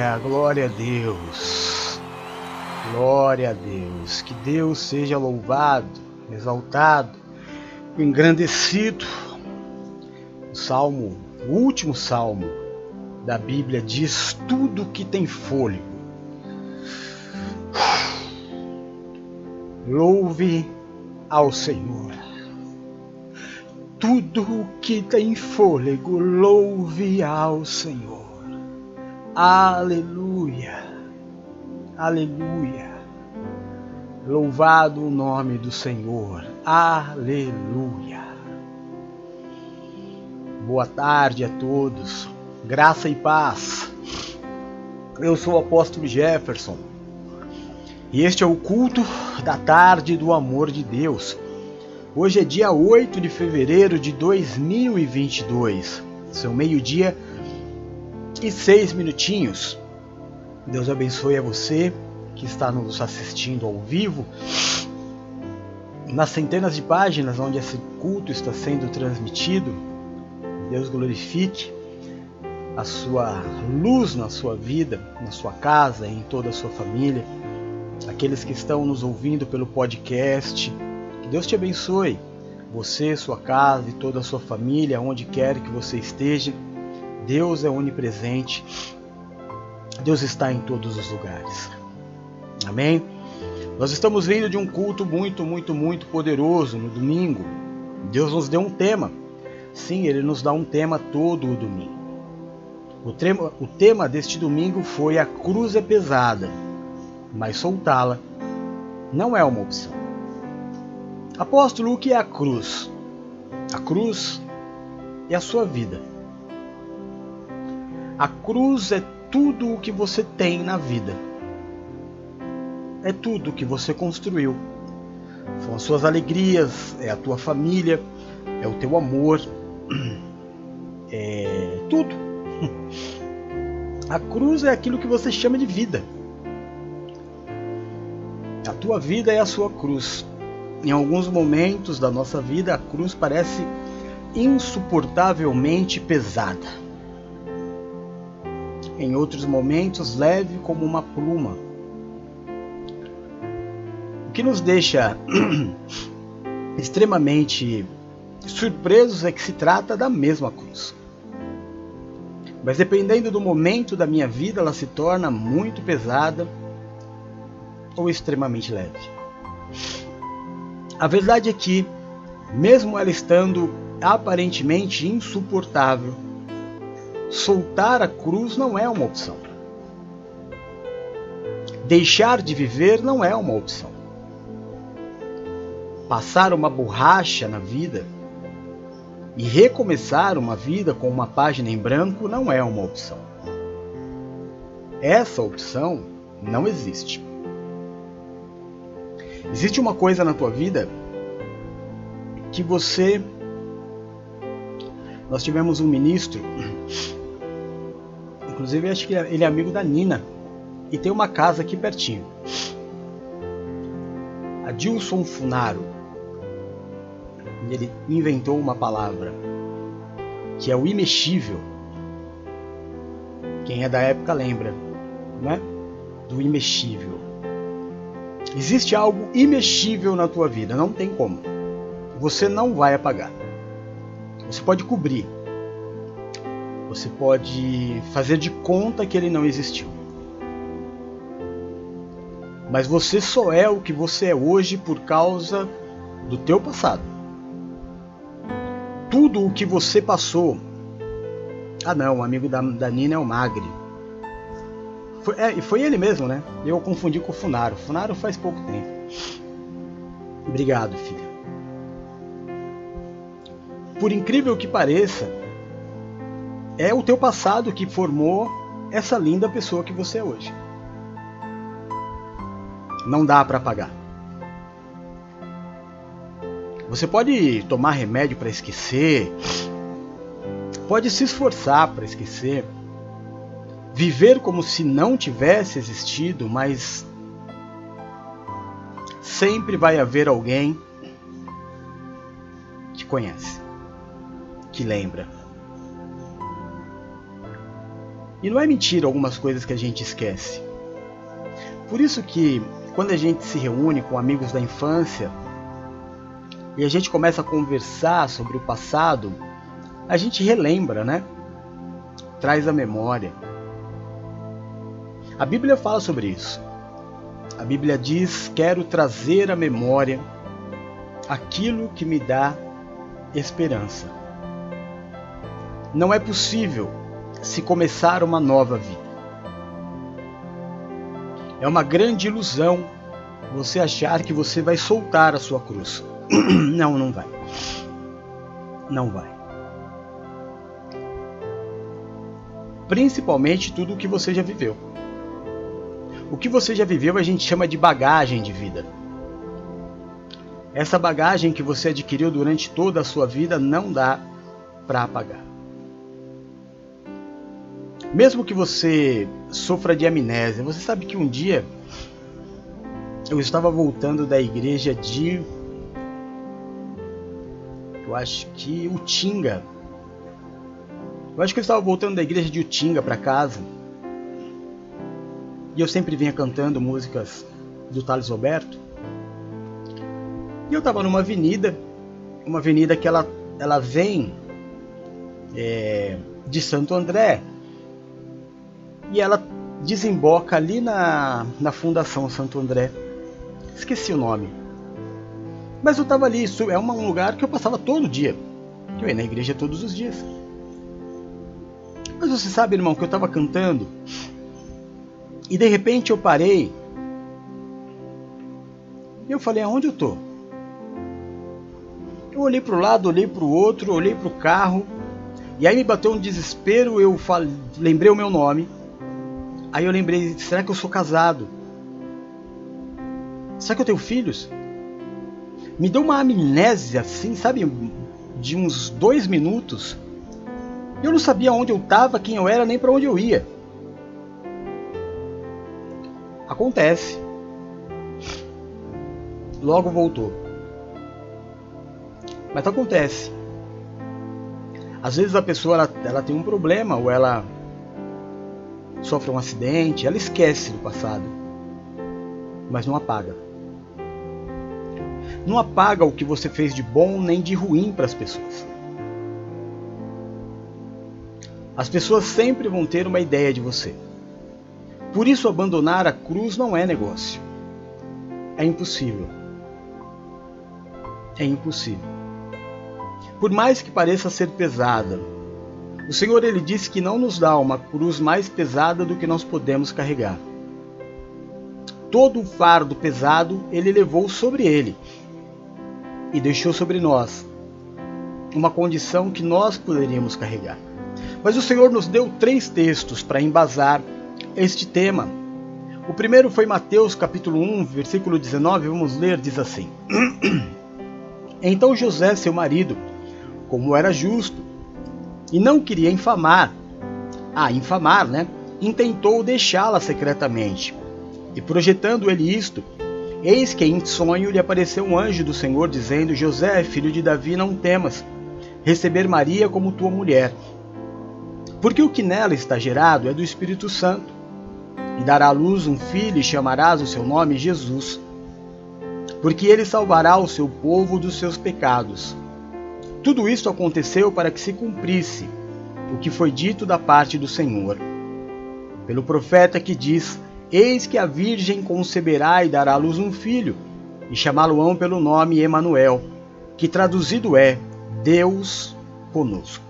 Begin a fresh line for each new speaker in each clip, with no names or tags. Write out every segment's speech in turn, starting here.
Aleluia, glória a Deus. Glória a Deus. Que Deus seja louvado, exaltado, engrandecido. O salmo, o último salmo da Bíblia diz tudo que tem fôlego. Louve ao Senhor. Tudo que tem fôlego, louve ao Senhor. Aleluia. Aleluia. Louvado o nome do Senhor. Aleluia. Boa tarde a todos. Graça e paz. Eu sou o apóstolo Jefferson. E este é o culto da tarde do amor de Deus. Hoje é dia 8 de fevereiro de 2022. São meio-dia e seis minutinhos. Deus abençoe a você que está nos assistindo ao vivo. Nas centenas de páginas onde esse culto está sendo transmitido, Deus glorifique a sua luz na sua vida, na sua casa, em toda a sua família. Aqueles que estão nos ouvindo pelo podcast, que Deus te abençoe. Você, sua casa e toda a sua família, onde quer que você esteja. Deus é onipresente. Deus está em todos os lugares. Amém? Nós estamos vindo de um culto muito, muito, muito poderoso no domingo. Deus nos deu um tema. Sim, Ele nos dá um tema todo o domingo. O tema, o tema deste domingo foi A Cruz é Pesada, mas soltá-la não é uma opção. Apóstolo, o que é a cruz? A cruz é a sua vida. A cruz é tudo o que você tem na vida. É tudo o que você construiu. São as suas alegrias, é a tua família, é o teu amor, é tudo. A cruz é aquilo que você chama de vida. A tua vida é a sua cruz. Em alguns momentos da nossa vida, a cruz parece insuportavelmente pesada em outros momentos leve como uma pluma. O que nos deixa extremamente surpresos é que se trata da mesma cruz. Mas dependendo do momento da minha vida, ela se torna muito pesada ou extremamente leve. A verdade é que, mesmo ela estando aparentemente insuportável, soltar a cruz não é uma opção. Deixar de viver não é uma opção. Passar uma borracha na vida e recomeçar uma vida com uma página em branco não é uma opção. Essa opção não existe. Existe uma coisa na tua vida que você. Nós tivemos um ministro Inclusive, acho que ele é amigo da Nina. E tem uma casa aqui pertinho. Adilson Funaro. Ele inventou uma palavra que é o imexível. Quem é da época lembra, né? Do imexível. Existe algo imexível na tua vida, não tem como. Você não vai apagar. Você pode cobrir, você pode fazer de conta que ele não existiu. Mas você só é o que você é hoje por causa do teu passado. Tudo o que você passou. Ah não, o amigo da, da Nina é o Magri. Foi, é, foi ele mesmo, né? Eu confundi com o Funaro. Funaro faz pouco tempo. Obrigado, filha. Por incrível que pareça, é o teu passado que formou essa linda pessoa que você é hoje. Não dá para apagar. Você pode tomar remédio para esquecer, pode se esforçar para esquecer, viver como se não tivesse existido, mas sempre vai haver alguém que conhece, que lembra E não é mentira algumas coisas que a gente esquece. Por isso que quando a gente se reúne com amigos da infância e a gente começa a conversar sobre o passado, a gente relembra, né? Traz a memória. A Bíblia fala sobre isso. A Bíblia diz: Quero trazer à memória aquilo que me dá esperança. Não é possível se começar uma nova vida. É uma grande ilusão você achar que você vai soltar a sua cruz. não, não vai. Não vai. Principalmente tudo o que você já viveu. O que você já viveu a gente chama de bagagem de vida. Essa bagagem que você adquiriu durante toda a sua vida não dá para apagar. Mesmo que você sofra de amnésia, você sabe que um dia eu estava voltando da igreja de. Eu acho que Utinga. Eu acho que eu estava voltando da igreja de Utinga para casa. E eu sempre vinha cantando músicas do Thales Roberto. E eu estava numa avenida, uma avenida que ela, ela vem é, de Santo André e ela desemboca ali na, na Fundação Santo André. Esqueci o nome. Mas eu estava ali, isso é um lugar que eu passava todo dia. Eu ia na igreja todos os dias. Mas você sabe, irmão, que eu estava cantando e de repente eu parei. E eu falei, aonde eu tô? Eu olhei para o lado, olhei para o outro, olhei para o carro. E aí me bateu um desespero, eu falei, lembrei o meu nome. Aí eu lembrei, será que eu sou casado? Será que eu tenho filhos? Me deu uma amnésia assim, sabe? De uns dois minutos. Eu não sabia onde eu estava, quem eu era, nem para onde eu ia. Acontece. Logo voltou. Mas acontece. Às vezes a pessoa ela, ela tem um problema ou ela sofre um acidente, ela esquece do passado, mas não apaga. Não apaga o que você fez de bom nem de ruim para as pessoas. As pessoas sempre vão ter uma ideia de você. Por isso, abandonar a cruz não é negócio. É impossível. É impossível. Por mais que pareça ser pesada, o Senhor ele disse que não nos dá uma cruz mais pesada do que nós podemos carregar. Todo o fardo pesado ele levou sobre ele e deixou sobre nós uma condição que nós poderíamos carregar. Mas o Senhor nos deu três textos para embasar este tema. O primeiro foi Mateus capítulo 1, versículo 19, vamos ler, diz assim: Então José, seu marido, como era justo e não queria infamar. Ah, infamar, né? Intentou deixá-la secretamente. E projetando ele isto, eis que em sonho lhe apareceu um anjo do Senhor dizendo: José, filho de Davi, não temas receber Maria como tua mulher, porque o que nela está gerado é do Espírito Santo. E dará à luz um filho e chamarás o seu nome Jesus, porque ele salvará o seu povo dos seus pecados. Tudo isto aconteceu para que se cumprisse o que foi dito da parte do Senhor. Pelo profeta que diz: Eis que a Virgem conceberá e dará à luz um filho, e chamá-lo-ão pelo nome Emanuel, que traduzido é Deus conosco.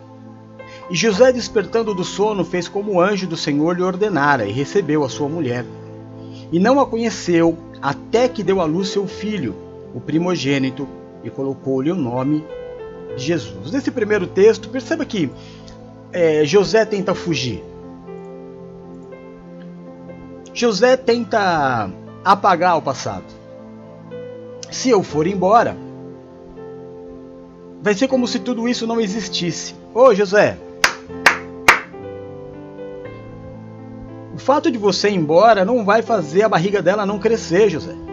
E José, despertando do sono, fez como o anjo do Senhor lhe ordenara e recebeu a sua mulher. E não a conheceu até que deu à luz seu filho, o primogênito, e colocou-lhe o nome Jesus. Nesse primeiro texto, perceba que é, José tenta fugir. José tenta apagar o passado. Se eu for embora, vai ser como se tudo isso não existisse. Ô José, o fato de você ir embora não vai fazer a barriga dela não crescer, José.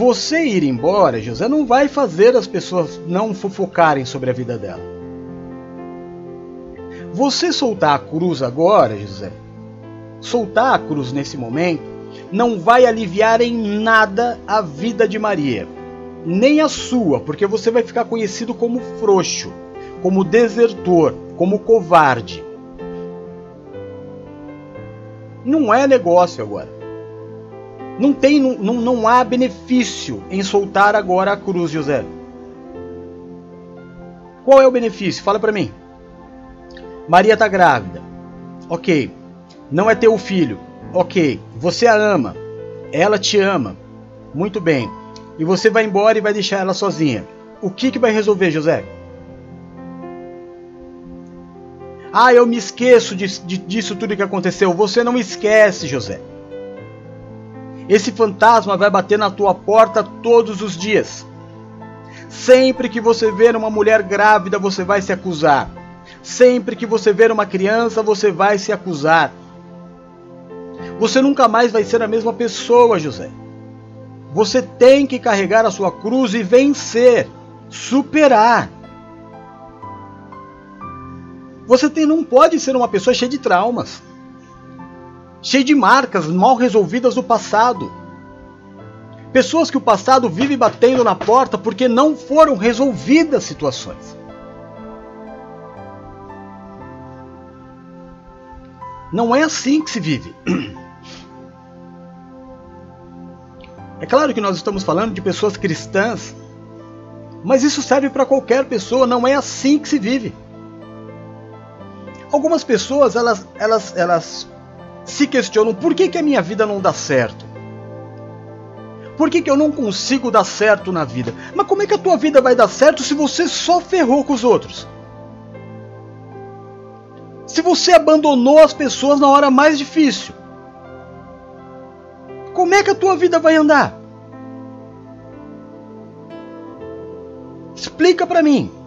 Você ir embora, José, não vai fazer as pessoas não fofocarem sobre a vida dela. Você soltar a cruz agora, José, soltar a cruz nesse momento, não vai aliviar em nada a vida de Maria, nem a sua, porque você vai ficar conhecido como frouxo, como desertor, como covarde. Não é negócio agora. Não tem, não, não há benefício em soltar agora a cruz, José. Qual é o benefício? Fala para mim. Maria está grávida. Ok. Não é teu filho. Ok. Você a ama. Ela te ama. Muito bem. E você vai embora e vai deixar ela sozinha. O que, que vai resolver, José? Ah, eu me esqueço disso tudo que aconteceu. Você não esquece, José. Esse fantasma vai bater na tua porta todos os dias. Sempre que você ver uma mulher grávida, você vai se acusar. Sempre que você ver uma criança, você vai se acusar. Você nunca mais vai ser a mesma pessoa, José. Você tem que carregar a sua cruz e vencer, superar. Você tem, não pode ser uma pessoa cheia de traumas, cheia de marcas mal resolvidas do passado. Pessoas que o passado vive batendo na porta porque não foram resolvidas situações. Não é assim que se vive. É claro que nós estamos falando de pessoas cristãs, mas isso serve para qualquer pessoa, não é assim que se vive. Algumas pessoas elas, elas, elas se questionam por que, que a minha vida não dá certo? Por que, que eu não consigo dar certo na vida? Mas como é que a tua vida vai dar certo se você só ferrou com os outros? Se você abandonou as pessoas na hora mais difícil? Como é que a tua vida vai andar? Explica para mim.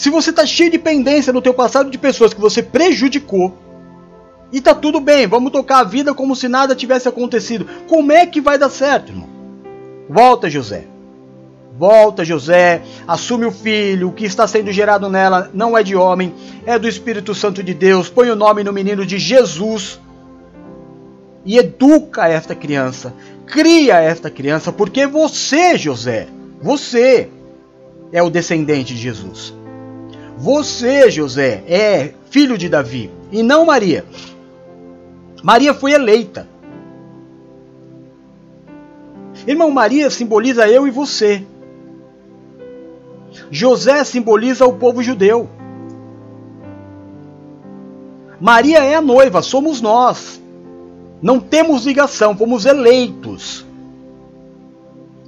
Se você está cheio de pendência no teu passado de pessoas que você prejudicou, e tá tudo bem, vamos tocar a vida como se nada tivesse acontecido. Como é que vai dar certo, irmão? Volta, José. Volta, José, assume o filho, o que está sendo gerado nela não é de homem, é do Espírito Santo de Deus. Põe o nome no menino de Jesus e educa esta criança, cria esta criança, porque você, José, você é o descendente de Jesus. Você, José, é filho de Davi e não Maria. Maria foi eleita. Irmão, Maria simboliza eu e você. José simboliza o povo judeu. Maria é a noiva, somos nós. Não temos ligação, fomos eleitos.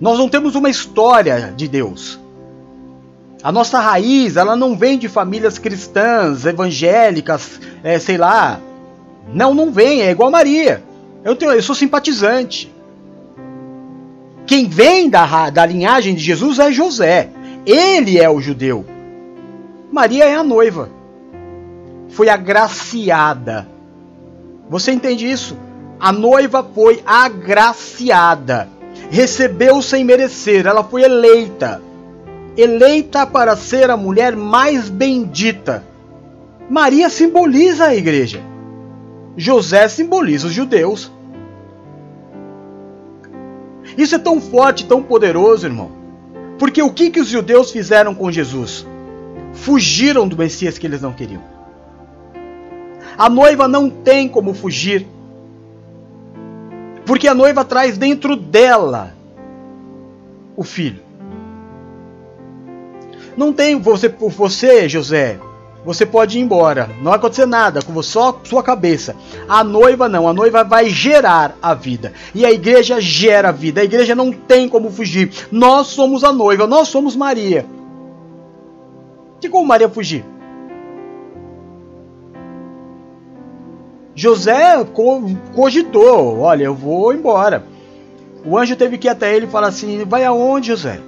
Nós não temos uma história de Deus. A nossa raiz, ela não vem de famílias cristãs, evangélicas, é, sei lá. Não, não vem, é igual a Maria. Eu, tenho, eu sou simpatizante. Quem vem da, da linhagem de Jesus é José. Ele é o judeu. Maria é a noiva. Foi agraciada. Você entende isso? A noiva foi agraciada. Recebeu sem merecer, ela foi eleita eleita para ser a mulher mais bendita. Maria simboliza a igreja. José simboliza os judeus. Isso é tão forte, tão poderoso, irmão. Porque o que, que os judeus fizeram com Jesus? Fugiram do Messias que eles não queriam. A noiva não tem como fugir. Porque a noiva traz dentro dela o filho. Não tem você por você, José. Você pode ir embora. Não vai acontecer nada com só sua cabeça. A noiva não. A noiva vai gerar a vida. E a igreja gera a vida. A igreja não tem como fugir. Nós somos a noiva. Nós somos Maria. Que como Maria fugir? José cogitou: Olha, eu vou embora. O anjo teve que ir até ele e falar assim: Vai aonde, José?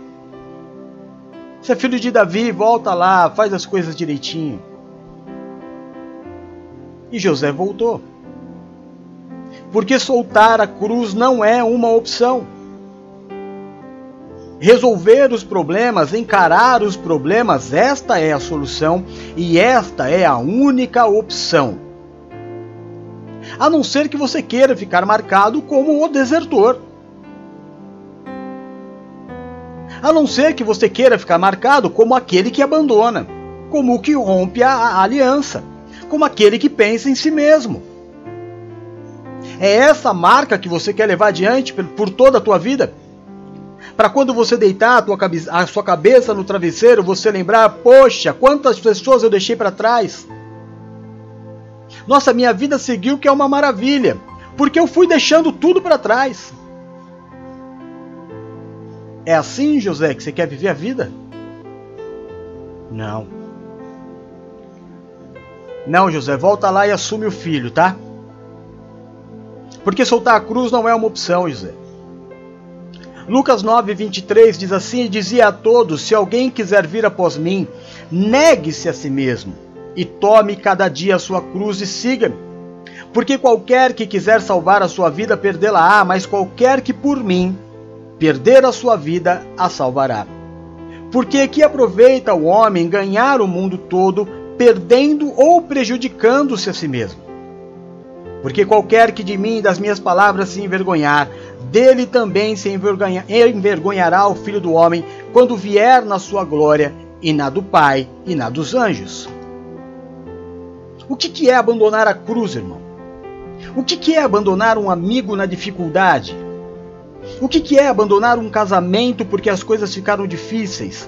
Você é filho de Davi, volta lá, faz as coisas direitinho. E José voltou. Porque soltar a cruz não é uma opção. resolver os problemas, encarar os problemas, esta é a solução e esta é a única opção. A não ser que você queira ficar marcado como o desertor. A não ser que você queira ficar marcado como aquele que abandona, como o que rompe a aliança, como aquele que pensa em si mesmo. É essa marca que você quer levar adiante por toda a tua vida? Para quando você deitar a, tua a sua cabeça no travesseiro, você lembrar: poxa, quantas pessoas eu deixei para trás. Nossa, minha vida seguiu, que é uma maravilha, porque eu fui deixando tudo para trás. É assim, José, que você quer viver a vida? Não. Não, José, volta lá e assume o filho, tá? Porque soltar a cruz não é uma opção, José. Lucas 9, 23 diz assim: Dizia a todos: Se alguém quiser vir após mim, negue-se a si mesmo e tome cada dia a sua cruz e siga-me. Porque qualquer que quiser salvar a sua vida, perdê-la-á, mas qualquer que por mim perder a sua vida, a salvará. Porque que aproveita o homem ganhar o mundo todo, perdendo ou prejudicando-se a si mesmo? Porque qualquer que de mim e das minhas palavras se envergonhar, dele também se envergonha, envergonhará o Filho do Homem quando vier na sua glória e na do Pai e na dos anjos. O que, que é abandonar a cruz, irmão? O que, que é abandonar um amigo na dificuldade? O que, que é abandonar um casamento porque as coisas ficaram difíceis?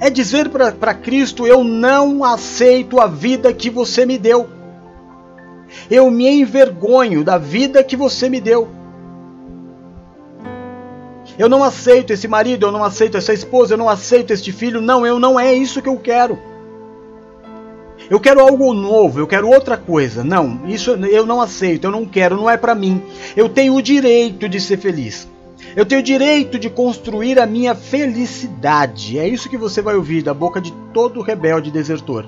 É dizer para Cristo: Eu não aceito a vida que você me deu. Eu me envergonho da vida que você me deu. Eu não aceito esse marido, eu não aceito essa esposa, eu não aceito este filho. Não, eu não é isso que eu quero. Eu quero algo novo, eu quero outra coisa. Não, isso eu não aceito, eu não quero, não é para mim. Eu tenho o direito de ser feliz. Eu tenho o direito de construir a minha felicidade. É isso que você vai ouvir da boca de todo rebelde desertor.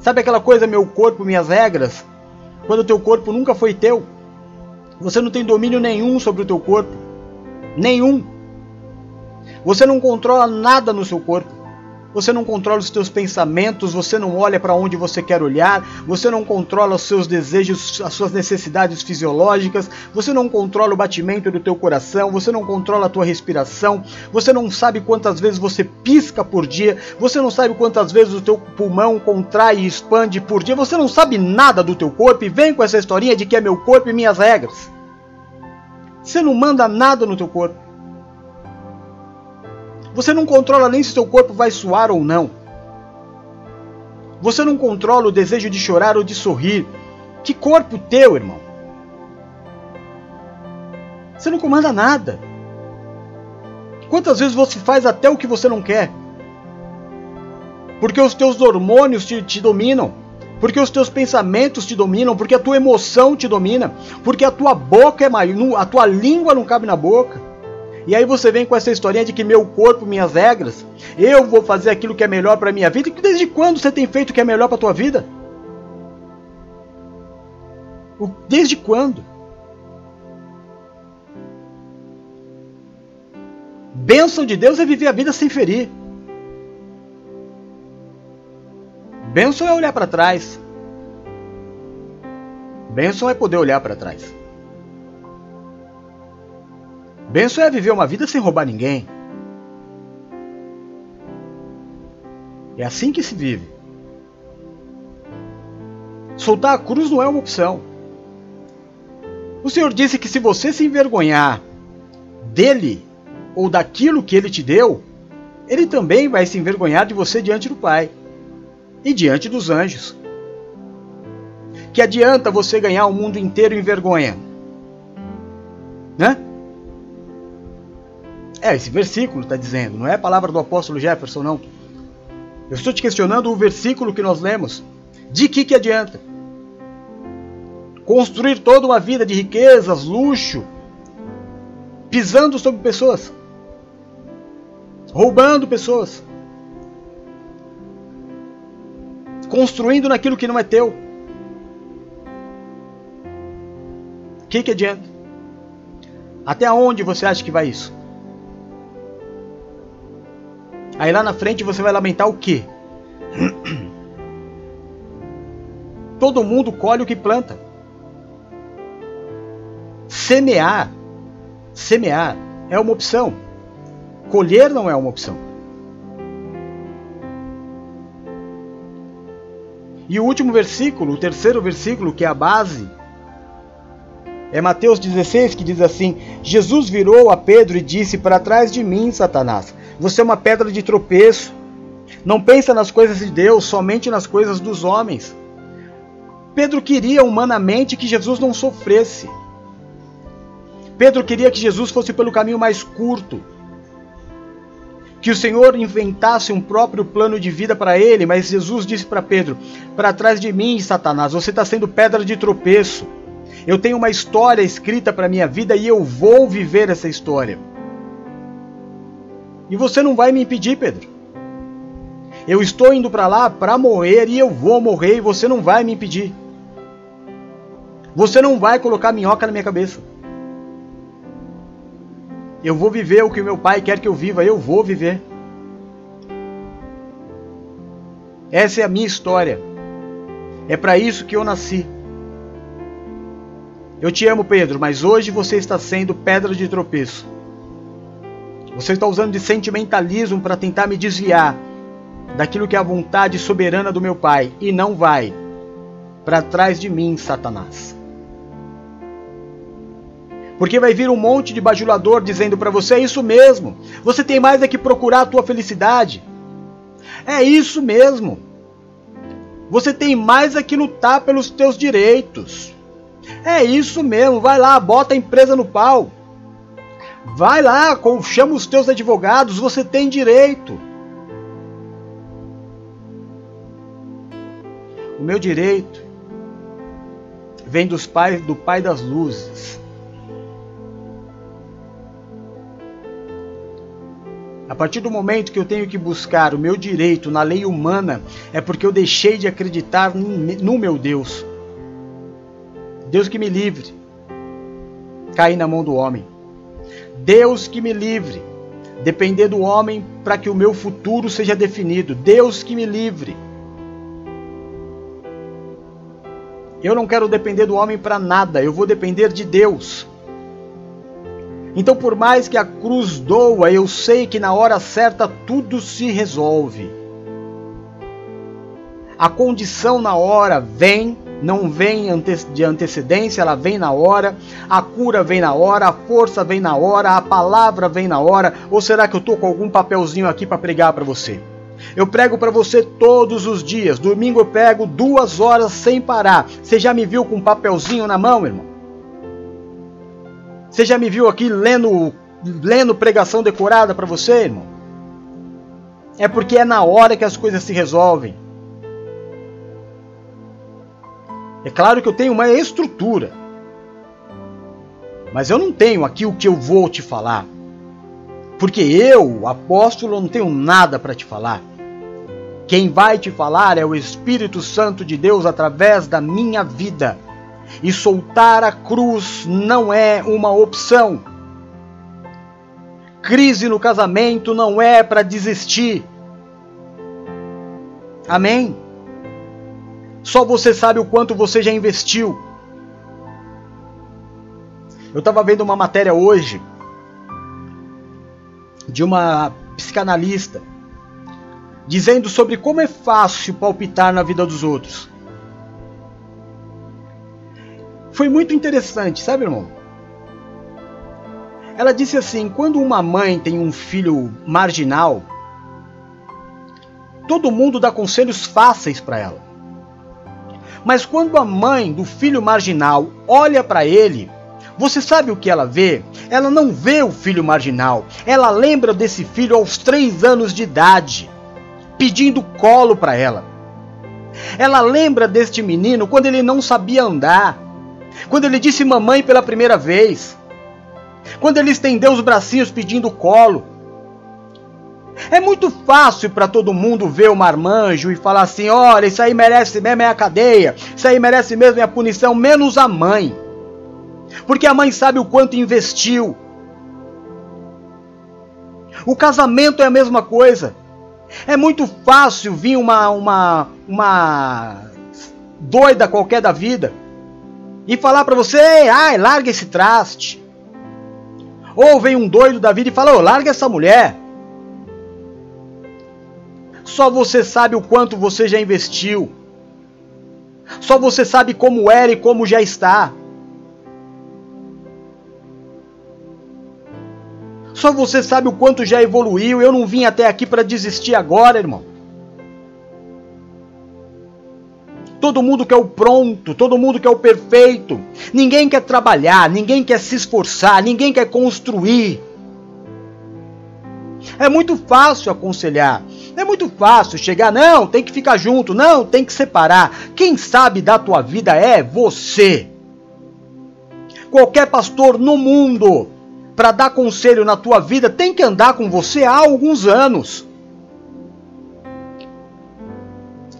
Sabe aquela coisa, meu corpo, minhas regras? Quando o teu corpo nunca foi teu. Você não tem domínio nenhum sobre o teu corpo. Nenhum. Você não controla nada no seu corpo. Você não controla os seus pensamentos, você não olha para onde você quer olhar, você não controla os seus desejos, as suas necessidades fisiológicas, você não controla o batimento do teu coração, você não controla a tua respiração, você não sabe quantas vezes você pisca por dia, você não sabe quantas vezes o teu pulmão contrai e expande por dia, você não sabe nada do teu corpo e vem com essa historinha de que é meu corpo e minhas regras. Você não manda nada no teu corpo. Você não controla nem se seu corpo vai suar ou não. Você não controla o desejo de chorar ou de sorrir. Que corpo teu, irmão? Você não comanda nada. Quantas vezes você faz até o que você não quer? Porque os teus hormônios te, te dominam. Porque os teus pensamentos te dominam, porque a tua emoção te domina, porque a tua boca é maior, a tua língua não cabe na boca. E aí você vem com essa historinha de que meu corpo, minhas regras, eu vou fazer aquilo que é melhor para minha vida. Desde quando você tem feito o que é melhor para tua vida? Desde quando? Bênção de Deus é viver a vida sem ferir. Bênção é olhar para trás. Bênção é poder olhar para trás. Benção é viver uma vida sem roubar ninguém. É assim que se vive. Soltar a cruz não é uma opção. O Senhor disse que se você se envergonhar dele ou daquilo que ele te deu, ele também vai se envergonhar de você diante do Pai e diante dos anjos. Que adianta você ganhar o mundo inteiro em vergonha? Né? É, esse versículo está dizendo, não é a palavra do apóstolo Jefferson, não. Eu estou te questionando o versículo que nós lemos. De que, que adianta? Construir toda uma vida de riquezas, luxo, pisando sobre pessoas, roubando pessoas, construindo naquilo que não é teu. O que, que adianta? Até onde você acha que vai isso? Aí lá na frente você vai lamentar o quê? Todo mundo colhe o que planta. Semear, semear é uma opção. Colher não é uma opção. E o último versículo, o terceiro versículo, que é a base, é Mateus 16 que diz assim: Jesus virou a Pedro e disse: Para trás de mim, Satanás, você é uma pedra de tropeço. Não pensa nas coisas de Deus, somente nas coisas dos homens. Pedro queria humanamente que Jesus não sofresse. Pedro queria que Jesus fosse pelo caminho mais curto. Que o Senhor inventasse um próprio plano de vida para ele, mas Jesus disse para Pedro: Para trás de mim, Satanás, você está sendo pedra de tropeço. Eu tenho uma história escrita para minha vida e eu vou viver essa história. E você não vai me impedir, Pedro. Eu estou indo para lá para morrer e eu vou morrer e você não vai me impedir. Você não vai colocar minhoca na minha cabeça. Eu vou viver o que meu pai quer que eu viva, eu vou viver. Essa é a minha história. É para isso que eu nasci. Eu te amo, Pedro, mas hoje você está sendo pedra de tropeço. Você está usando de sentimentalismo para tentar me desviar daquilo que é a vontade soberana do meu Pai e não vai para trás de mim, Satanás. Porque vai vir um monte de bajulador dizendo para você: é isso mesmo, você tem mais é que procurar a tua felicidade. É isso mesmo. Você tem mais é que lutar pelos teus direitos. É isso mesmo, vai lá, bota a empresa no pau. Vai lá, chama os teus advogados, você tem direito. O meu direito vem dos pais do Pai das Luzes. A partir do momento que eu tenho que buscar o meu direito na lei humana, é porque eu deixei de acreditar no meu Deus. Deus que me livre. Cair na mão do homem. Deus que me livre. Depender do homem para que o meu futuro seja definido. Deus que me livre. Eu não quero depender do homem para nada, eu vou depender de Deus. Então, por mais que a cruz doa, eu sei que na hora certa tudo se resolve. A condição na hora vem não vem de antecedência, ela vem na hora, a cura vem na hora, a força vem na hora, a palavra vem na hora, ou será que eu estou com algum papelzinho aqui para pregar para você? Eu prego para você todos os dias. Domingo eu pego duas horas sem parar. Você já me viu com um papelzinho na mão, irmão? Você já me viu aqui lendo, lendo pregação decorada para você, irmão? É porque é na hora que as coisas se resolvem. É claro que eu tenho uma estrutura. Mas eu não tenho aqui o que eu vou te falar. Porque eu, apóstolo, não tenho nada para te falar. Quem vai te falar é o Espírito Santo de Deus através da minha vida. E soltar a cruz não é uma opção. Crise no casamento não é para desistir. Amém? Só você sabe o quanto você já investiu. Eu estava vendo uma matéria hoje de uma psicanalista dizendo sobre como é fácil palpitar na vida dos outros. Foi muito interessante, sabe, irmão? Ela disse assim: quando uma mãe tem um filho marginal, todo mundo dá conselhos fáceis para ela. Mas quando a mãe do filho marginal olha para ele, você sabe o que ela vê? Ela não vê o filho marginal. Ela lembra desse filho aos três anos de idade, pedindo colo para ela. Ela lembra deste menino quando ele não sabia andar, quando ele disse mamãe pela primeira vez, quando ele estendeu os bracinhos pedindo colo. É muito fácil para todo mundo ver o marmanjo e falar assim: olha, isso aí merece mesmo é a cadeia, isso aí merece mesmo é a punição, menos a mãe. Porque a mãe sabe o quanto investiu. O casamento é a mesma coisa. É muito fácil vir uma, uma, uma doida qualquer da vida e falar para você, ai, larga esse traste. Ou vem um doido da vida e fala, oh, larga essa mulher. Só você sabe o quanto você já investiu. Só você sabe como era e como já está. Só você sabe o quanto já evoluiu. Eu não vim até aqui para desistir agora, irmão. Todo mundo quer o pronto, todo mundo quer o perfeito. Ninguém quer trabalhar, ninguém quer se esforçar, ninguém quer construir. É muito fácil aconselhar. É muito fácil chegar, não, tem que ficar junto, não, tem que separar. Quem sabe da tua vida é você. Qualquer pastor no mundo para dar conselho na tua vida tem que andar com você há alguns anos.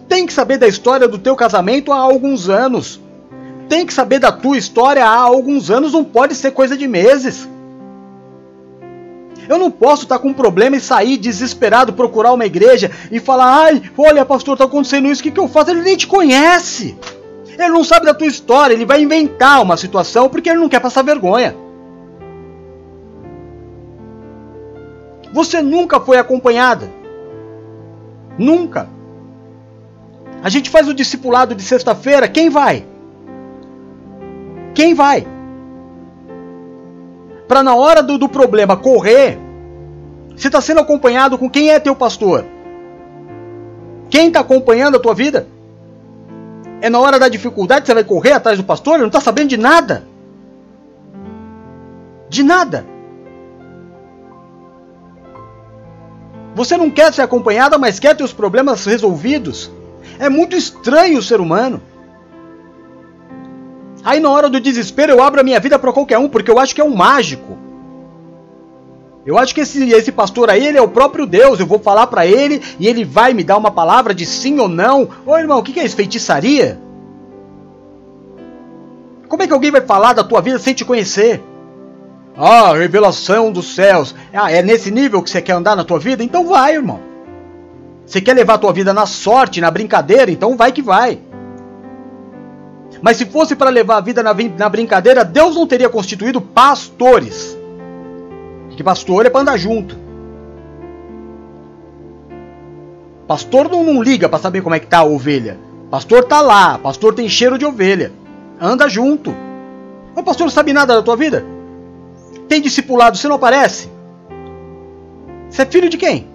Tem que saber da história do teu casamento há alguns anos. Tem que saber da tua história há alguns anos, não pode ser coisa de meses. Eu não posso estar com um problema e sair desesperado, procurar uma igreja e falar: ai, olha, pastor, está acontecendo isso, o que, que eu faço? Ele nem te conhece. Ele não sabe da tua história, ele vai inventar uma situação porque ele não quer passar vergonha. Você nunca foi acompanhada. Nunca. A gente faz o discipulado de sexta-feira, quem vai? Quem vai? Para na hora do, do problema correr, você está sendo acompanhado com quem é teu pastor? Quem está acompanhando a tua vida? É na hora da dificuldade que você vai correr atrás do pastor? Ele não está sabendo de nada. De nada. Você não quer ser acompanhada, mas quer ter os problemas resolvidos. É muito estranho o ser humano. Aí na hora do desespero eu abro a minha vida para qualquer um, porque eu acho que é um mágico. Eu acho que esse, esse pastor aí, ele é o próprio Deus. Eu vou falar para ele e ele vai me dar uma palavra de sim ou não. Ô irmão, o que é isso? Feitiçaria? Como é que alguém vai falar da tua vida sem te conhecer? Ah, revelação dos céus. Ah, é nesse nível que você quer andar na tua vida? Então vai, irmão. Você quer levar a tua vida na sorte, na brincadeira? Então vai que vai. Mas se fosse para levar a vida na, na brincadeira, Deus não teria constituído pastores. Que pastor é para andar junto. Pastor não, não liga para saber como é que tá a ovelha. Pastor tá lá, pastor tem cheiro de ovelha. Anda junto. O pastor não sabe nada da tua vida? Tem discipulado, você não aparece? Você é filho de quem?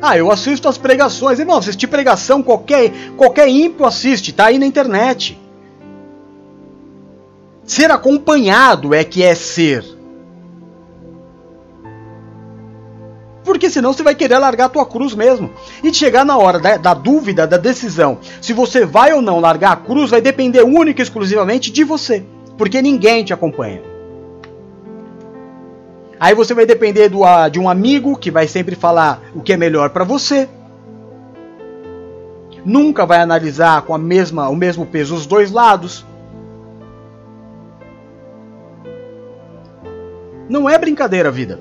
Ah, eu assisto as pregações. Irmão, assistir pregação, qualquer, qualquer ímpio assiste, tá aí na internet. Ser acompanhado é que é ser. Porque senão você vai querer largar a tua cruz mesmo. E chegar na hora da, da, dúvida, da decisão, se você vai ou não largar a cruz, vai depender única e exclusivamente de você porque ninguém te acompanha. Aí você vai depender do, de um amigo que vai sempre falar o que é melhor para você. Nunca vai analisar com a mesma, o mesmo peso os dois lados. Não é brincadeira vida.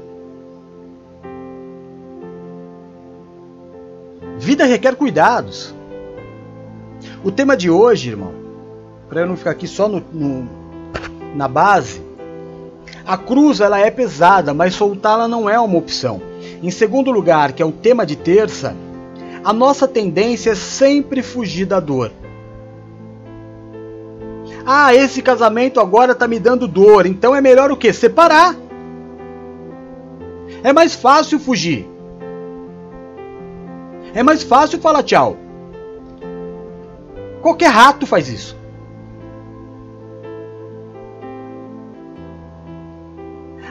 Vida requer cuidados. O tema de hoje, irmão, para eu não ficar aqui só no, no na base, a cruz ela é pesada, mas soltá-la não é uma opção. Em segundo lugar, que é o tema de terça, a nossa tendência é sempre fugir da dor. Ah, esse casamento agora está me dando dor, então é melhor o que? Separar. É mais fácil fugir. É mais fácil falar tchau. Qualquer rato faz isso.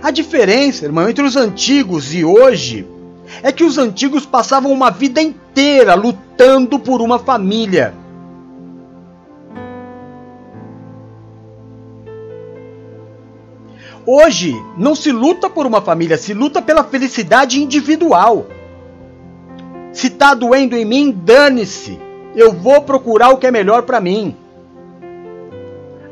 A diferença, irmão, entre os antigos e hoje é que os antigos passavam uma vida inteira lutando por uma família. Hoje não se luta por uma família, se luta pela felicidade individual. Se tá doendo em mim, dane-se. Eu vou procurar o que é melhor para mim.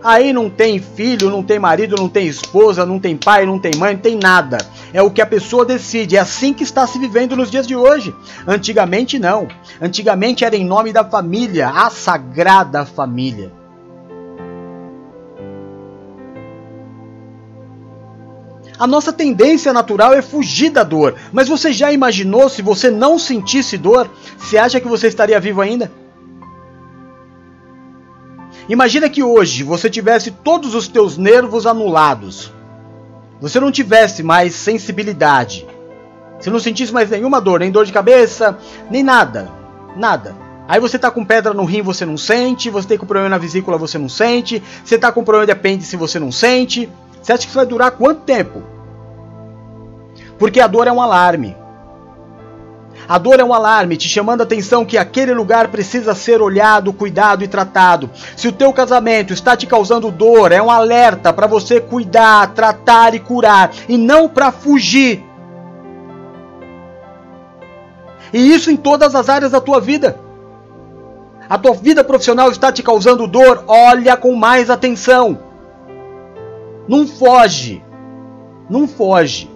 Aí não tem filho, não tem marido, não tem esposa, não tem pai, não tem mãe, não tem nada. É o que a pessoa decide. É assim que está se vivendo nos dias de hoje. Antigamente não. Antigamente era em nome da família, a sagrada família. A nossa tendência natural é fugir da dor. Mas você já imaginou se você não sentisse dor? Você acha que você estaria vivo ainda? Imagina que hoje você tivesse todos os teus nervos anulados. Você não tivesse mais sensibilidade. Você não sentisse mais nenhuma dor, nem dor de cabeça, nem nada. Nada. Aí você tá com pedra no rim, você não sente. Você tem com problema na vesícula, você não sente. Você tá com problema de apêndice, você não sente. Você acha que isso vai durar quanto tempo? Porque a dor é um alarme. A dor é um alarme te chamando a atenção que aquele lugar precisa ser olhado, cuidado e tratado. Se o teu casamento está te causando dor, é um alerta para você cuidar, tratar e curar e não para fugir. E isso em todas as áreas da tua vida. A tua vida profissional está te causando dor, olha com mais atenção. Não foge. Não foge.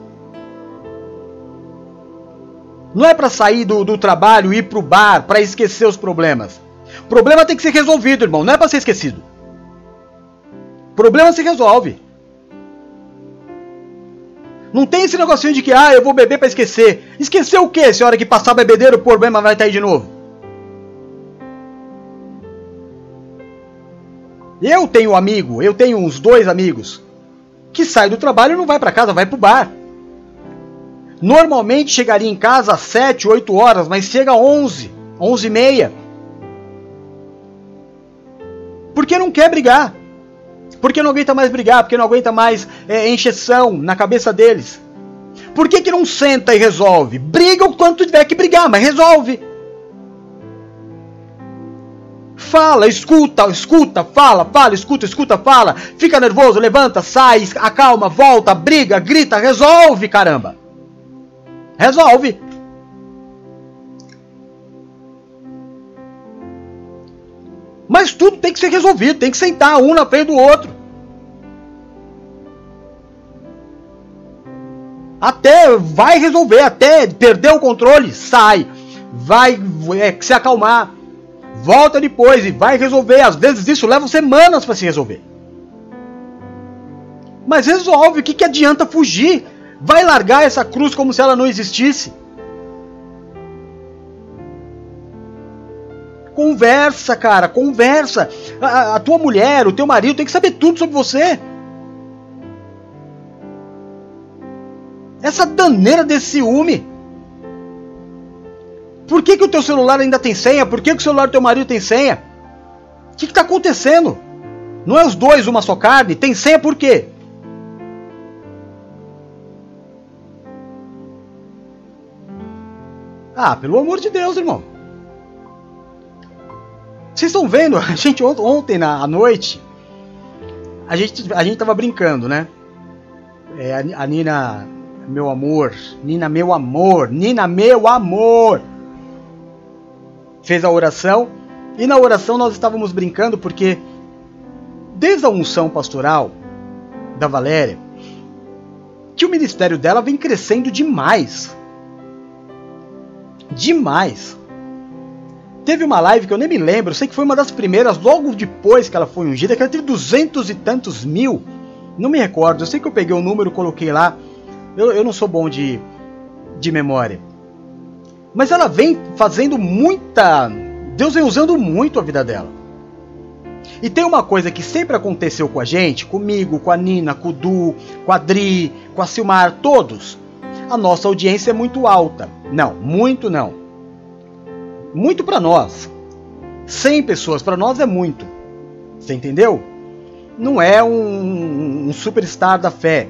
Não é para sair do, do trabalho e ir pro bar para esquecer os problemas. O problema tem que ser resolvido, irmão. Não é para ser esquecido. O problema se resolve. Não tem esse negocinho de que, ah, eu vou beber para esquecer. Esquecer o quê? Se a hora que passar bebedeiro, o problema vai estar aí de novo. Eu tenho um amigo, eu tenho uns dois amigos, que sai do trabalho e não vai para casa, vai pro bar. Normalmente chegaria em casa às 7, 8 horas, mas chega às 11, 11 e meia. Porque não quer brigar. Porque não aguenta mais brigar, porque não aguenta mais é, encheção na cabeça deles. Por que, que não senta e resolve? Briga o quanto tiver que brigar, mas resolve. Fala, escuta, escuta, fala, fala, escuta, escuta, fala. Fica nervoso, levanta, sai, acalma, volta, briga, grita, resolve, caramba. Resolve. Mas tudo tem que ser resolvido, tem que sentar um na frente do outro. Até vai resolver, até perder o controle, sai. Vai é, se acalmar. Volta depois e vai resolver. Às vezes isso leva semanas para se resolver. Mas resolve, o que, que adianta fugir? Vai largar essa cruz como se ela não existisse? Conversa, cara, conversa. A, a, tua mulher, o teu marido tem que saber tudo sobre você. Essa daneira desse ciúme. Por que, que o teu celular ainda tem senha? Por que, que o celular do teu marido tem senha? O que está acontecendo? Não é os dois uma só carne? Tem senha por quê? Ah, pelo amor de Deus, irmão. Vocês estão vendo? A gente ontem na noite a gente a gente tava brincando, né? É, a Nina, meu amor, Nina, meu amor, Nina, meu amor, fez a oração e na oração nós estávamos brincando porque desde a unção pastoral da Valéria, que o ministério dela vem crescendo demais demais. Teve uma live que eu nem me lembro, sei que foi uma das primeiras, logo depois que ela foi ungida, que ela teve duzentos e tantos mil. Não me recordo, eu sei que eu peguei o número, coloquei lá. Eu, eu não sou bom de, de memória. Mas ela vem fazendo muita. Deus vem usando muito a vida dela. E tem uma coisa que sempre aconteceu com a gente, comigo, com a Nina, com o Du, com a Dri, com a Silmar, todos a nossa audiência é muito alta. Não, muito não. Muito para nós. 100 pessoas para nós é muito. Você entendeu? Não é um, um superstar da fé.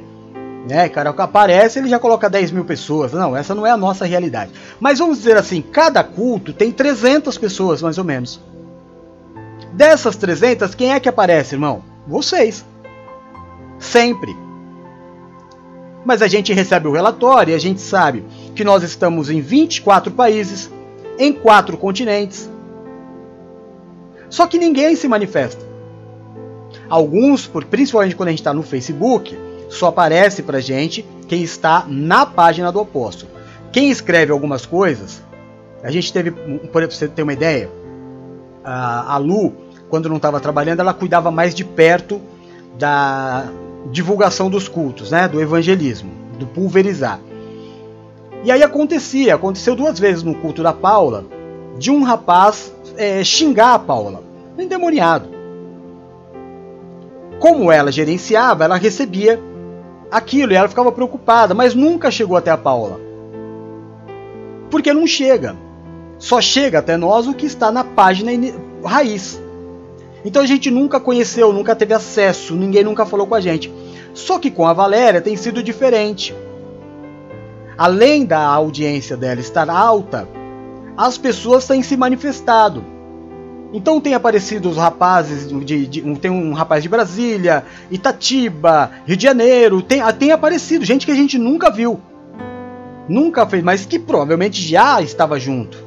Né, cara, que aparece ele já coloca 10 mil pessoas. Não, essa não é a nossa realidade. Mas vamos dizer assim, cada culto tem 300 pessoas, mais ou menos. Dessas 300, quem é que aparece, irmão? Vocês. Sempre. Mas a gente recebe o relatório e a gente sabe que nós estamos em 24 países, em quatro continentes. Só que ninguém se manifesta. Alguns, principalmente quando a gente está no Facebook, só aparece para gente quem está na página do apóstolo. Quem escreve algumas coisas, a gente teve, por você ter uma ideia, a Lu, quando não estava trabalhando, ela cuidava mais de perto da divulgação dos cultos, né, do evangelismo, do pulverizar. E aí acontecia, aconteceu duas vezes no culto da Paula, de um rapaz é, xingar a Paula, endemoniado. Como ela gerenciava, ela recebia aquilo e ela ficava preocupada, mas nunca chegou até a Paula. Porque não chega. Só chega até nós o que está na página raiz. Então a gente nunca conheceu, nunca teve acesso, ninguém nunca falou com a gente. Só que com a Valéria tem sido diferente. Além da audiência dela estar alta, as pessoas têm se manifestado. Então tem aparecido os rapazes, de, de, tem um rapaz de Brasília, Itatiba, Rio de Janeiro, tem, tem aparecido gente que a gente nunca viu. Nunca fez, mas que provavelmente já estava junto.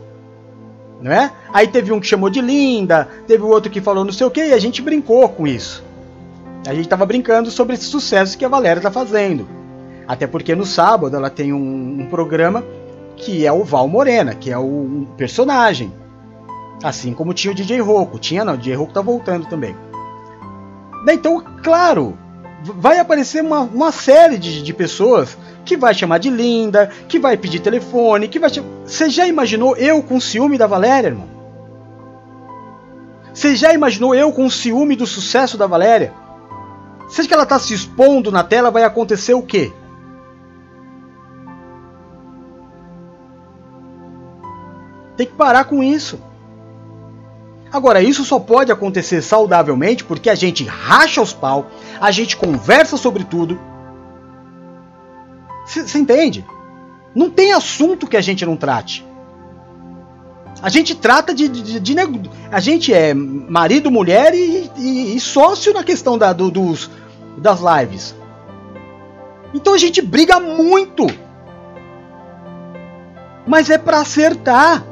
É? Aí teve um que chamou de linda, teve outro que falou não sei o que, e a gente brincou com isso. A gente estava brincando sobre esse sucesso que a Valéria está fazendo. Até porque no sábado ela tem um, um, programa que é o Val Morena, que é o um personagem. Assim como tinha o DJ Rocco. Tinha não, o DJ Rocco tá voltando também. Então, claro, vai aparecer uma, uma série de, de pessoas que vai chamar de linda, que vai pedir telefone, que vai. Você já imaginou eu com ciúme da Valéria, irmão? Você já imaginou eu com ciúme do sucesso da Valéria? Seja que ela está se expondo na tela, vai acontecer o quê? Tem que parar com isso. Agora, isso só pode acontecer saudavelmente porque a gente racha os pau, a gente conversa sobre tudo. Você entende? Não tem assunto que a gente não trate. A gente trata de. de, de, a gente é marido, mulher e, e, e sócio na questão da, do, dos, das lives. Então a gente briga muito. Mas é para acertar.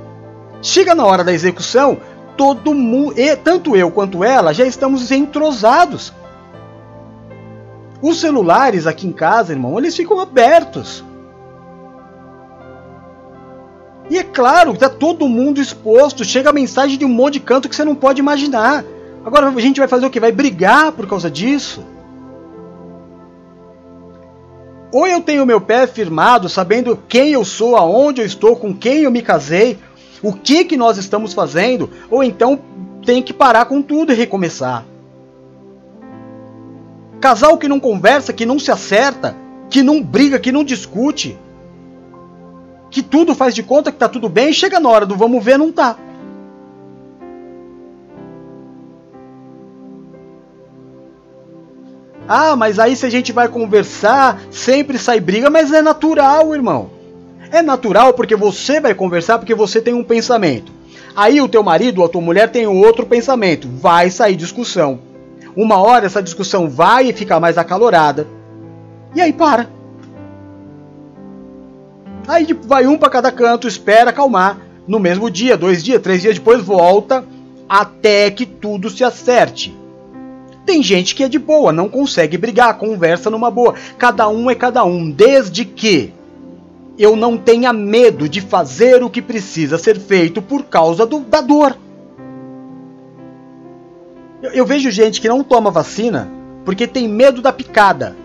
Chega na hora da execução, todo mundo, tanto eu quanto ela, já estamos entrosados. Os celulares aqui em casa, irmão, eles ficam abertos. E é claro, está todo mundo exposto. Chega mensagem de um monte de canto que você não pode imaginar. Agora a gente vai fazer o que? Vai brigar por causa disso? Ou eu tenho meu pé firmado, sabendo quem eu sou, aonde eu estou, com quem eu me casei, o que que nós estamos fazendo, ou então tem que parar com tudo e recomeçar. Casal que não conversa, que não se acerta, que não briga, que não discute, que tudo faz de conta que tá tudo bem, chega na hora do vamos ver, não tá. Ah, mas aí se a gente vai conversar, sempre sai briga, mas é natural, irmão. É natural porque você vai conversar porque você tem um pensamento. Aí o teu marido ou a tua mulher tem outro pensamento. Vai sair discussão. Uma hora essa discussão vai ficar mais acalorada. E aí para. Aí vai um para cada canto, espera acalmar. No mesmo dia, dois dias, três dias depois volta até que tudo se acerte. Tem gente que é de boa, não consegue brigar, conversa numa boa. Cada um é cada um, desde que eu não tenha medo de fazer o que precisa ser feito por causa do, da dor. Eu, eu vejo gente que não toma vacina porque tem medo da picada.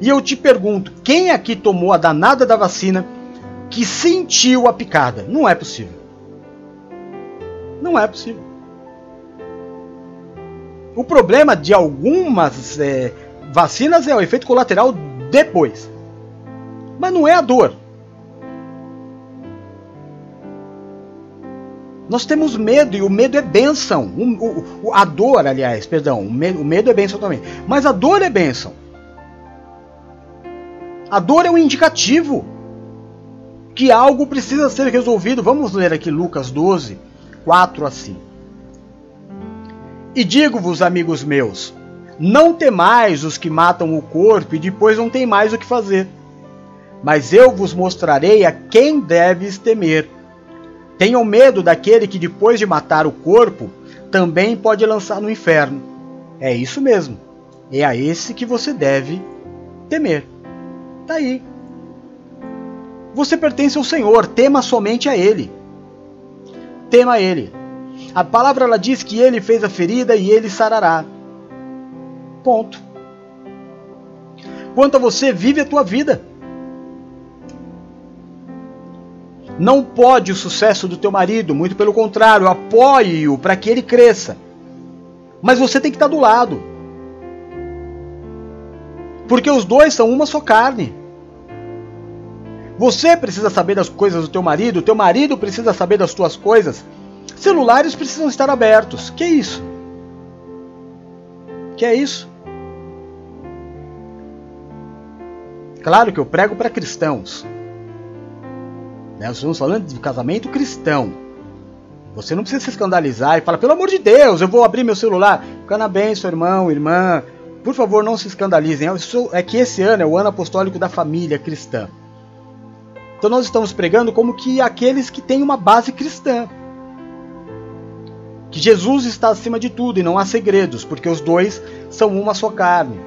E eu te pergunto, quem aqui tomou a danada da vacina que sentiu a picada? Não é possível. Não é possível. O problema de algumas é, vacinas é o efeito colateral depois. Mas não é a dor. Nós temos medo e o medo é bênção. O, o, a dor, aliás, perdão, o medo, o medo é bênção também. Mas a dor é bênção. A dor é um indicativo que algo precisa ser resolvido. Vamos ler aqui Lucas 12, 4 a 5. E digo-vos, amigos meus, não temais os que matam o corpo e depois não tem mais o que fazer mas eu vos mostrarei a quem deves temer. Tenham medo daquele que, depois de matar o corpo, também pode lançar no inferno. É isso mesmo. É a esse que você deve temer. Tá aí. Você pertence ao Senhor, tema somente a Ele. Tema a Ele. A palavra ela diz que Ele fez a ferida e Ele sarará. Ponto. Quanto a você, vive a tua vida. Não pode o sucesso do teu marido, muito pelo contrário, apoie-o para que ele cresça. Mas você tem que estar do lado. Porque os dois são uma só carne. Você precisa saber das coisas do teu marido, o teu marido precisa saber das tuas coisas. Celulares precisam estar abertos. Que é isso? Que é isso? Claro que eu prego para cristãos. Né? Nós estamos falando de casamento cristão. Você não precisa se escandalizar e falar, pelo amor de Deus, eu vou abrir meu celular. Parabéns, seu irmão, irmã. Por favor, não se escandalizem. É que esse ano é o ano apostólico da família cristã. Então nós estamos pregando como que aqueles que têm uma base cristã. Que Jesus está acima de tudo e não há segredos, porque os dois são uma só carne.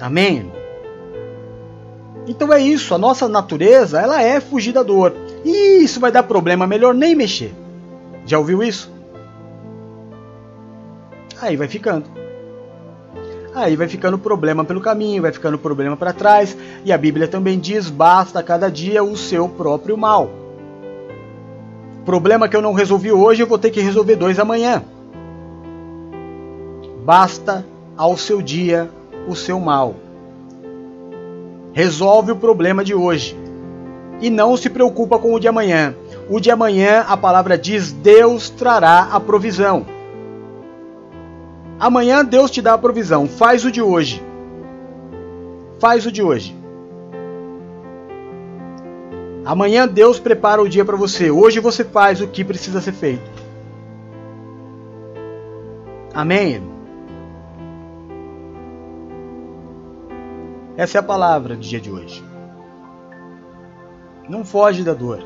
Amém? Então é isso, a nossa natureza, ela é fugir da dor. E isso vai dar problema, melhor nem mexer. Já ouviu isso? Aí vai ficando. Aí vai ficando problema pelo caminho, vai ficando problema para trás, e a Bíblia também diz: basta cada dia o seu próprio mal. Problema que eu não resolvi hoje, eu vou ter que resolver dois amanhã. Basta ao seu dia o seu mal resolve o problema de hoje e não se preocupa com o de amanhã. O de amanhã, a palavra diz: Deus trará a provisão. Amanhã Deus te dá a provisão. Faz o de hoje. Faz o de hoje. Amanhã Deus prepara o dia para você. Hoje você faz o que precisa ser feito. Amém? Essa é a palavra do dia de hoje. Não foge da dor.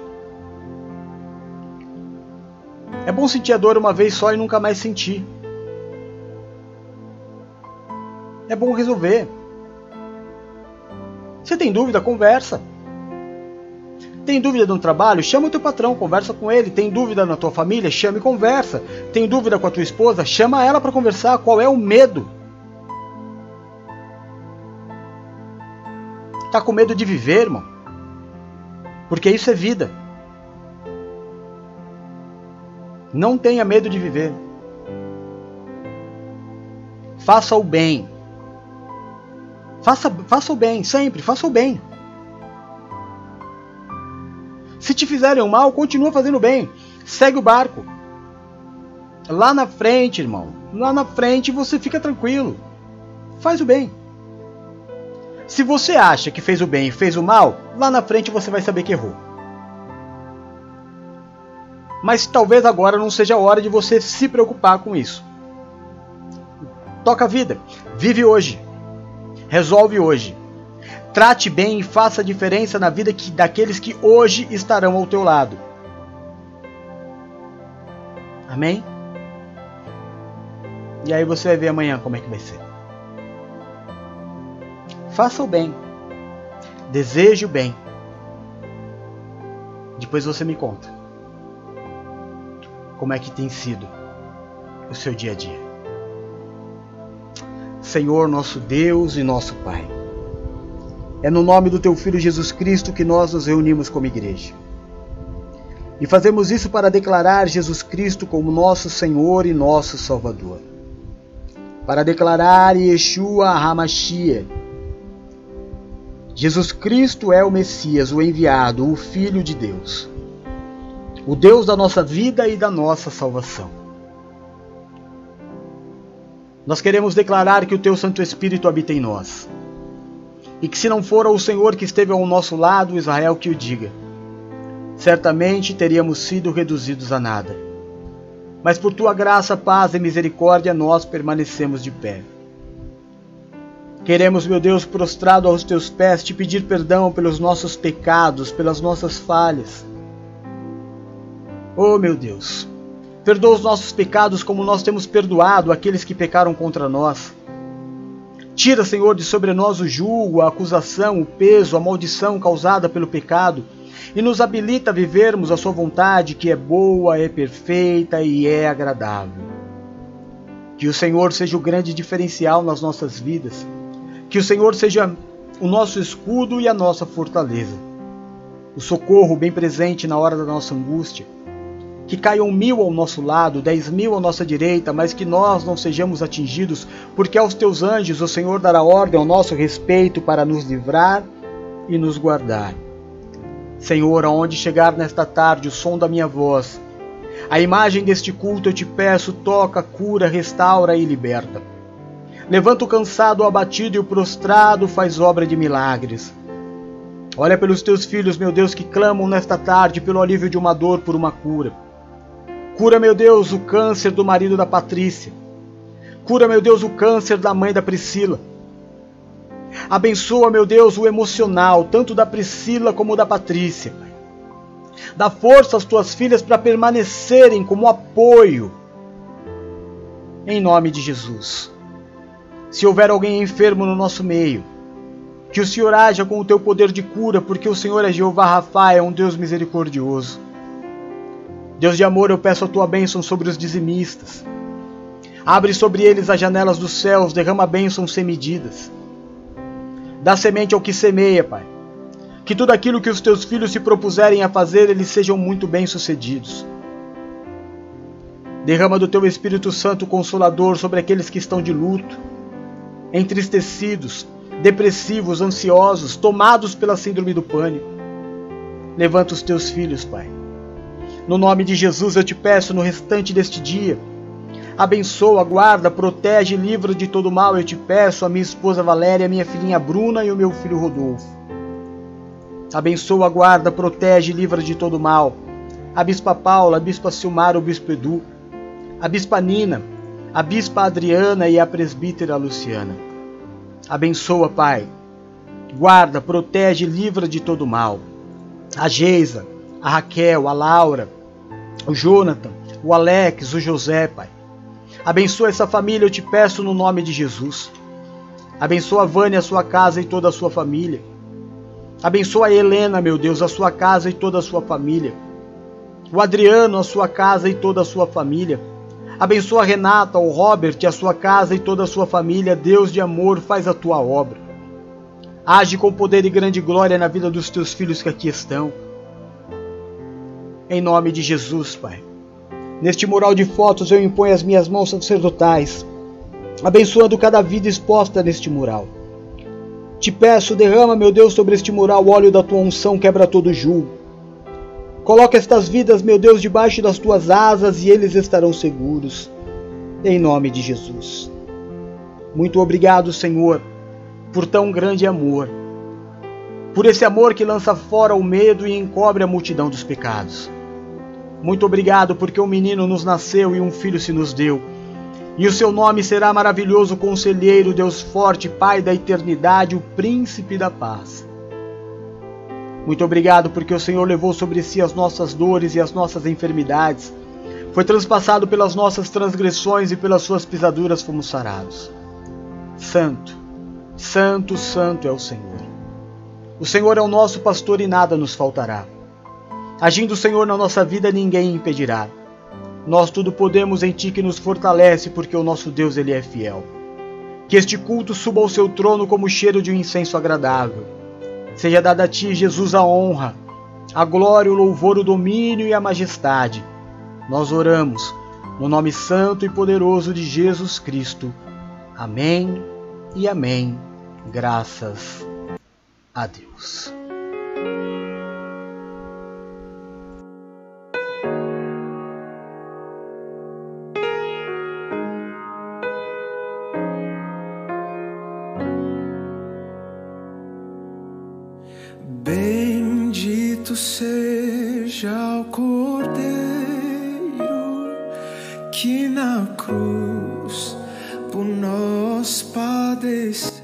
É bom sentir a dor uma vez só e nunca mais sentir. É bom resolver. Você tem dúvida? Conversa. Tem dúvida no trabalho? Chama o teu patrão, conversa com ele. Tem dúvida na tua família? Chama e conversa. Tem dúvida com a tua esposa? Chama ela para conversar. Qual é o medo? Tá com medo de viver, irmão? Porque isso é vida. Não tenha medo de viver. Faça o bem. Faça, faça o bem, sempre, faça o bem. Se te fizerem o mal, continua fazendo o bem. Segue o barco. Lá na frente, irmão. Lá na frente você fica tranquilo. Faz o bem. Se você acha que fez o bem e fez o mal, lá na frente você vai saber que errou. Mas talvez agora não seja a hora de você se preocupar com isso. Toca a vida, vive hoje, resolve hoje. Trate bem e faça a diferença na vida que, daqueles que hoje estarão ao teu lado. Amém? E aí você vai ver amanhã como é que vai ser. Faça o bem. Deseje o bem. Depois você me conta. Como é que tem sido o seu dia a dia. Senhor, nosso Deus e nosso Pai. É no nome do teu filho Jesus Cristo que nós nos reunimos como igreja. E fazemos isso para declarar Jesus Cristo como nosso Senhor e nosso Salvador. Para declarar Yeshua HaMashiach Jesus Cristo é o Messias, o enviado, o Filho de Deus, o Deus da nossa vida e da nossa salvação. Nós queremos declarar que o Teu Santo Espírito habita em nós. E que se não for o Senhor que esteve ao nosso lado, Israel que o diga. Certamente teríamos sido reduzidos a nada. Mas por tua graça, paz e misericórdia, nós permanecemos de pé. Queremos, meu Deus, prostrado aos teus pés, te pedir perdão pelos nossos pecados, pelas nossas falhas. Oh, meu Deus, Perdoa os nossos pecados como nós temos perdoado aqueles que pecaram contra nós. Tira, Senhor, de sobre nós o julgo, a acusação, o peso, a maldição causada pelo pecado e nos habilita a vivermos a Sua vontade, que é boa, é perfeita e é agradável. Que o Senhor seja o grande diferencial nas nossas vidas. Que o Senhor seja o nosso escudo e a nossa fortaleza. O socorro bem presente na hora da nossa angústia. Que caiam mil ao nosso lado, dez mil à nossa direita, mas que nós não sejamos atingidos, porque aos teus anjos o Senhor dará ordem ao nosso respeito para nos livrar e nos guardar. Senhor, aonde chegar nesta tarde o som da minha voz, a imagem deste culto eu te peço, toca, cura, restaura e liberta. Levanta o cansado, o abatido e o prostrado, faz obra de milagres. Olha pelos teus filhos, meu Deus, que clamam nesta tarde pelo alívio de uma dor, por uma cura. Cura, meu Deus, o câncer do marido da Patrícia. Cura, meu Deus, o câncer da mãe da Priscila. Abençoa, meu Deus, o emocional, tanto da Priscila como da Patrícia. Dá força às tuas filhas para permanecerem como apoio. Em nome de Jesus. Se houver alguém enfermo no nosso meio, que o Senhor haja com o teu poder de cura, porque o Senhor é Jeová Rafa, é um Deus misericordioso. Deus de amor, eu peço a tua bênção sobre os dizimistas. Abre sobre eles as janelas dos céus, derrama bênçãos sem medidas. Dá semente ao que semeia, Pai. Que tudo aquilo que os teus filhos se propuserem a fazer, eles sejam muito bem-sucedidos. Derrama do teu Espírito Santo consolador sobre aqueles que estão de luto, entristecidos, depressivos, ansiosos, tomados pela síndrome do pânico. Levanta os teus filhos, Pai. No nome de Jesus eu te peço no restante deste dia Abençoa, guarda, protege e livra de todo mal, eu te peço, a minha esposa Valéria, a minha filhinha Bruna e o meu filho Rodolfo. Abençoa, guarda, protege e livra de todo mal. A Bispa Paula, a Bispa Silmar, o Bispo Edu, a Bispa Nina, a Bispa Adriana e a Presbítera Luciana. Abençoa, Pai. Guarda, protege e livra de todo mal. A Geisa, a Raquel, a Laura, o Jonathan, o Alex, o José, Pai. Abençoa essa família, eu te peço no nome de Jesus. Abençoa a Vânia, a sua casa e toda a sua família. Abençoa a Helena, meu Deus, a sua casa e toda a sua família. O Adriano, a sua casa e toda a sua família. Abençoa Renata, o Robert, a sua casa e toda a sua família. Deus de amor, faz a tua obra. Age com poder e grande glória na vida dos teus filhos que aqui estão. Em nome de Jesus, Pai. Neste mural de fotos eu imponho as minhas mãos sacerdotais, abençoando cada vida exposta neste mural. Te peço, derrama, meu Deus, sobre este mural o óleo da tua unção, quebra todo julgo. Coloca estas vidas, meu Deus, debaixo das tuas asas e eles estarão seguros. Em nome de Jesus. Muito obrigado, Senhor, por tão grande amor. Por esse amor que lança fora o medo e encobre a multidão dos pecados. Muito obrigado, porque um menino nos nasceu e um filho se nos deu. E o seu nome será maravilhoso conselheiro, Deus forte, Pai da eternidade, o príncipe da paz. Muito obrigado, porque o Senhor levou sobre si as nossas dores e as nossas enfermidades. Foi transpassado pelas nossas transgressões e pelas suas pisaduras fomos sarados. Santo, santo, santo é o Senhor. O Senhor é o nosso pastor e nada nos faltará. Agindo o Senhor na nossa vida, ninguém impedirá. Nós tudo podemos em Ti que nos fortalece, porque o nosso Deus ele é fiel. Que este culto suba ao seu trono como o cheiro de um incenso agradável. Seja dada a Ti, Jesus, a honra, a glória, o louvor, o domínio e a majestade. Nós oramos no nome santo e poderoso de Jesus Cristo. Amém e amém. Graças a Deus.
Seja o Cordeiro que na cruz por nós padeceu.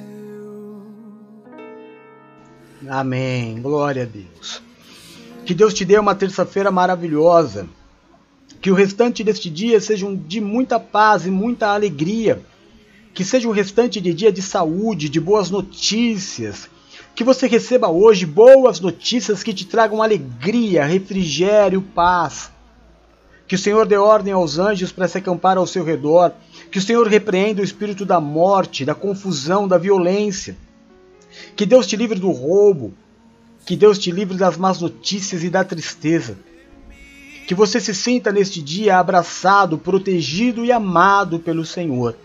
Amém. Glória a Deus. Que Deus te dê uma terça-feira maravilhosa. Que o restante deste dia seja um de muita paz e muita alegria. Que seja um restante de dia de saúde, de boas notícias. Que você receba hoje boas notícias que te tragam alegria, refrigério, paz. Que o Senhor dê ordem aos anjos para se acampar ao seu redor. Que o Senhor repreenda o espírito da morte, da confusão, da violência. Que Deus te livre do roubo. Que Deus te livre das más notícias e da tristeza. Que você se sinta neste dia abraçado, protegido e amado pelo Senhor.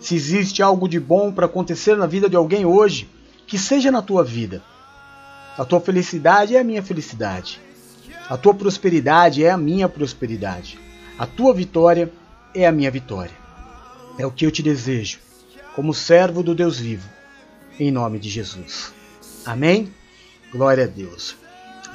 Se existe algo de bom para acontecer na vida de alguém hoje, que seja na tua vida. A tua felicidade é a minha felicidade. A tua prosperidade é a minha prosperidade. A tua vitória é a minha vitória. É o que eu te desejo, como servo do Deus vivo, em nome de Jesus. Amém? Glória a Deus.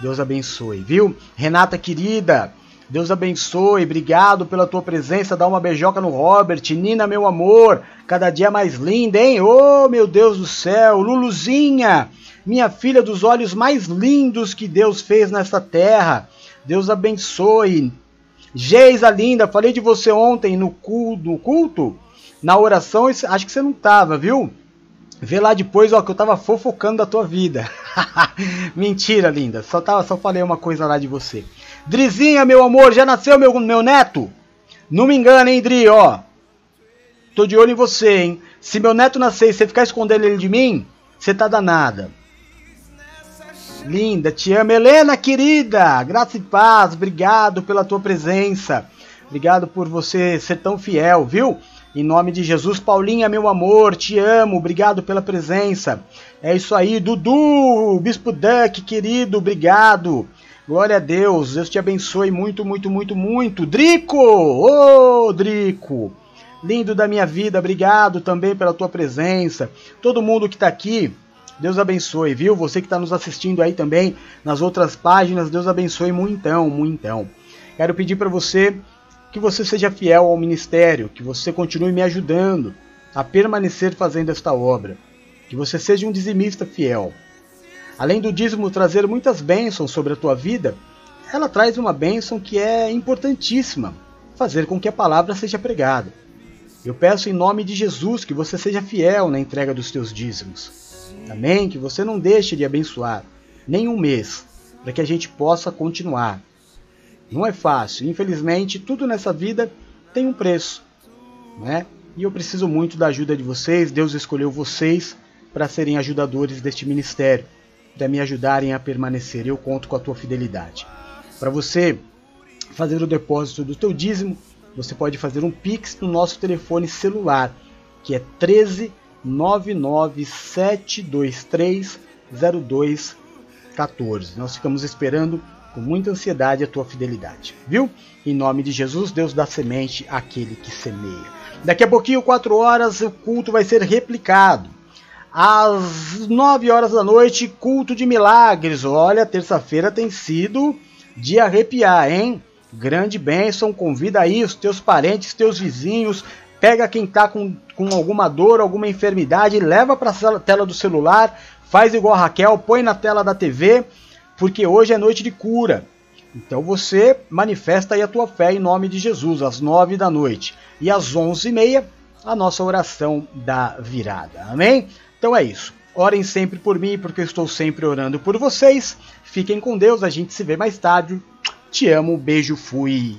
Deus abençoe, viu? Renata querida, Deus abençoe, obrigado pela tua presença. Dá uma beijoca no Robert. Nina, meu amor, cada dia mais linda, hein? Oh, meu Deus do céu. Luluzinha, minha filha dos olhos mais lindos que Deus fez nesta terra. Deus abençoe. Geisa linda, falei de você ontem no culto, no culto, na oração, acho que você não estava, viu? Vê lá depois, ó, que eu tava fofocando da tua vida. Mentira, linda. Só, tava, só falei uma coisa lá de você. Drizinha, meu amor, já nasceu meu, meu neto? Não me engana, hein, Dri, ó. Tô de olho em você, hein? Se meu neto nascer e você ficar escondendo ele de mim, você tá danada. Linda, te amo. Helena, querida, graça e paz, obrigado pela tua presença. Obrigado por você ser tão fiel, viu? Em nome de Jesus, Paulinha, meu amor, te amo, obrigado pela presença. É isso aí, Dudu, Bispo Duck, querido, obrigado. Glória a Deus, Deus te abençoe muito, muito, muito, muito. Drico, ô oh, Drico, lindo da minha vida, obrigado também pela tua presença. Todo mundo que está aqui, Deus abençoe, viu? Você que está nos assistindo aí também nas outras páginas, Deus abençoe muitão, muitão. Quero pedir para você que você seja fiel ao ministério, que você continue me ajudando a permanecer fazendo esta obra, que você seja um dizimista fiel. Além do dízimo trazer muitas bênçãos sobre a tua vida, ela traz uma bênção que é importantíssima, fazer com que a palavra seja pregada. Eu peço em nome de Jesus que você seja fiel na entrega dos teus dízimos. Amém? Que você não deixe de abençoar nem um mês, para que a gente possa continuar. Não é fácil, infelizmente, tudo nessa vida tem um preço, né? E eu preciso muito da ajuda de vocês. Deus escolheu vocês para serem ajudadores deste ministério, para me ajudarem a permanecer. Eu conto com a tua fidelidade. Para você fazer o depósito do teu dízimo, você pode fazer um Pix no nosso telefone celular, que é 13 997230214. Nós ficamos esperando com muita ansiedade a tua fidelidade, viu? Em nome de Jesus, Deus dá semente àquele que semeia. Daqui a pouquinho, 4 horas, o culto vai ser replicado. Às 9 horas da noite, culto de milagres. Olha, terça-feira tem sido de arrepiar, hein? Grande bênção, convida aí os teus parentes, teus vizinhos, pega quem está com, com alguma dor, alguma enfermidade, leva para a tela do celular, faz igual a Raquel, põe na tela da TV, porque hoje é noite de cura. Então você manifesta aí a tua fé em nome de Jesus, às nove da noite. E às onze e meia, a nossa oração da virada. Amém? Então é isso. Orem sempre por mim, porque eu estou sempre orando por vocês. Fiquem com Deus, a gente se vê mais tarde. Te amo, beijo, fui.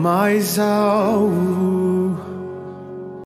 Mais alvo.